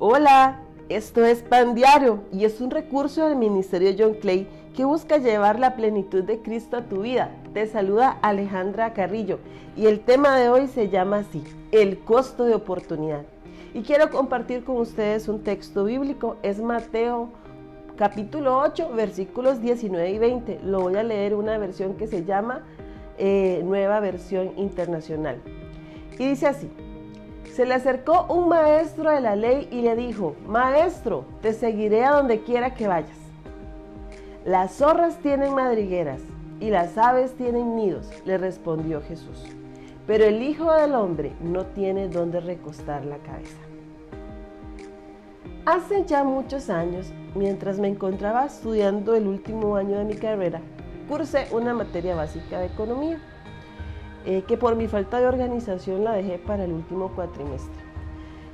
Hola, esto es Pan Diario y es un recurso del Ministerio John Clay que busca llevar la plenitud de Cristo a tu vida. Te saluda Alejandra Carrillo y el tema de hoy se llama así, el costo de oportunidad. Y quiero compartir con ustedes un texto bíblico, es Mateo capítulo 8, versículos 19 y 20. Lo voy a leer una versión que se llama eh, Nueva Versión Internacional. Y dice así, se le acercó un maestro de la ley y le dijo, Maestro, te seguiré a donde quiera que vayas. Las zorras tienen madrigueras y las aves tienen nidos, le respondió Jesús. Pero el Hijo del Hombre no tiene donde recostar la cabeza. Hace ya muchos años, mientras me encontraba estudiando el último año de mi carrera, cursé una materia básica de economía, eh, que por mi falta de organización la dejé para el último cuatrimestre.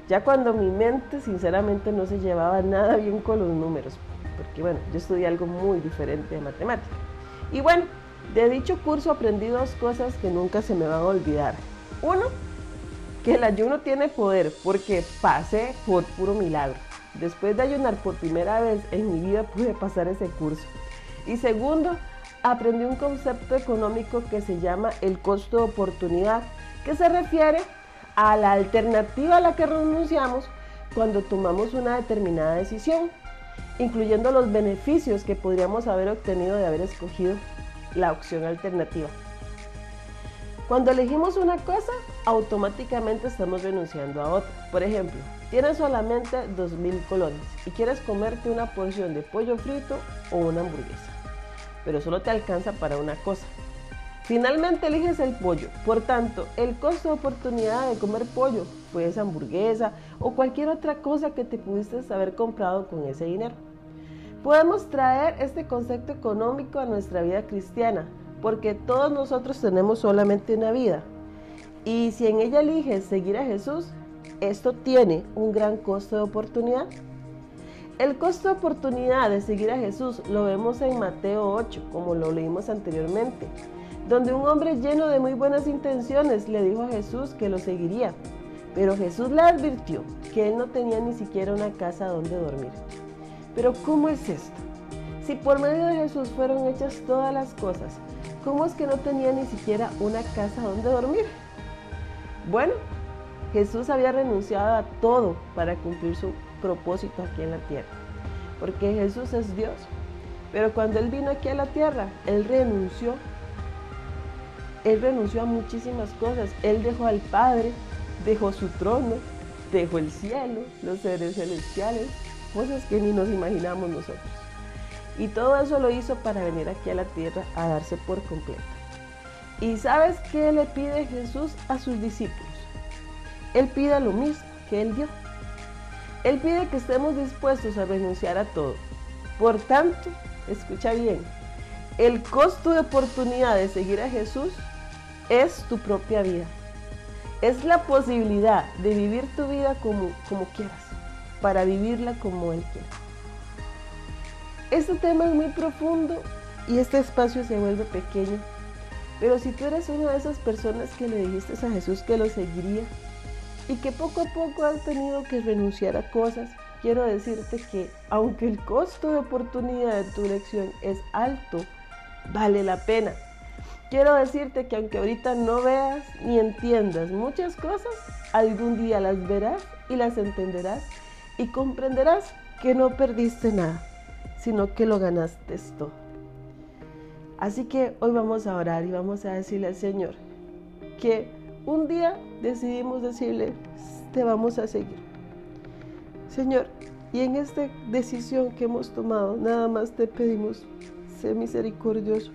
Ya cuando mi mente sinceramente no se llevaba nada bien con los números, porque bueno, yo estudié algo muy diferente de matemática. Y bueno, de dicho curso aprendí dos cosas que nunca se me van a olvidar. Uno, que el ayuno tiene poder porque pasé por puro milagro. Después de ayunar por primera vez en mi vida pude pasar ese curso. Y segundo, aprendí un concepto económico que se llama el costo de oportunidad, que se refiere a la alternativa a la que renunciamos cuando tomamos una determinada decisión, incluyendo los beneficios que podríamos haber obtenido de haber escogido la opción alternativa. Cuando elegimos una cosa, automáticamente estamos renunciando a otra. Por ejemplo, tienes solamente 2.000 colones y quieres comerte una porción de pollo frito o una hamburguesa, pero solo te alcanza para una cosa. Finalmente eliges el pollo, por tanto, el costo de oportunidad de comer pollo fue esa hamburguesa o cualquier otra cosa que te pudiste haber comprado con ese dinero. Podemos traer este concepto económico a nuestra vida cristiana, porque todos nosotros tenemos solamente una vida. Y si en ella eliges seguir a Jesús, esto tiene un gran costo de oportunidad. El costo de oportunidad de seguir a Jesús lo vemos en Mateo 8, como lo leímos anteriormente, donde un hombre lleno de muy buenas intenciones le dijo a Jesús que lo seguiría, pero Jesús le advirtió que él no tenía ni siquiera una casa donde dormir. Pero ¿cómo es esto? Si por medio de Jesús fueron hechas todas las cosas, ¿cómo es que no tenía ni siquiera una casa donde dormir? Bueno, Jesús había renunciado a todo para cumplir su propósito aquí en la tierra, porque Jesús es Dios. Pero cuando Él vino aquí a la tierra, Él renunció. Él renunció a muchísimas cosas. Él dejó al Padre, dejó su trono, dejó el cielo, los seres celestiales, cosas que ni nos imaginamos nosotros. Y todo eso lo hizo para venir aquí a la tierra a darse por completo. ¿Y sabes qué le pide Jesús a sus discípulos? Él pide lo mismo que Él dio. Él pide que estemos dispuestos a renunciar a todo. Por tanto, escucha bien, el costo de oportunidad de seguir a Jesús es tu propia vida. Es la posibilidad de vivir tu vida como, como quieras, para vivirla como Él quiere. Este tema es muy profundo y este espacio se vuelve pequeño. Pero si tú eres una de esas personas que le dijiste a Jesús que lo seguiría y que poco a poco has tenido que renunciar a cosas, quiero decirte que aunque el costo de oportunidad de tu elección es alto, vale la pena. Quiero decirte que aunque ahorita no veas ni entiendas muchas cosas, algún día las verás y las entenderás y comprenderás que no perdiste nada sino que lo ganaste todo. Así que hoy vamos a orar y vamos a decirle al Señor que un día decidimos decirle, te vamos a seguir. Señor, y en esta decisión que hemos tomado, nada más te pedimos, sé misericordioso.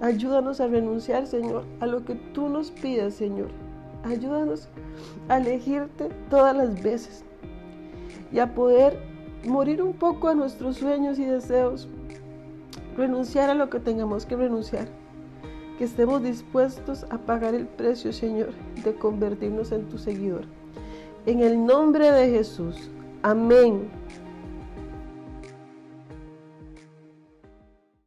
Ayúdanos a renunciar, Señor, a lo que tú nos pidas, Señor. Ayúdanos a elegirte todas las veces y a poder morir un poco a nuestros sueños y deseos, renunciar a lo que tengamos que renunciar, que estemos dispuestos a pagar el precio, Señor, de convertirnos en tu seguidor. En el nombre de Jesús, amén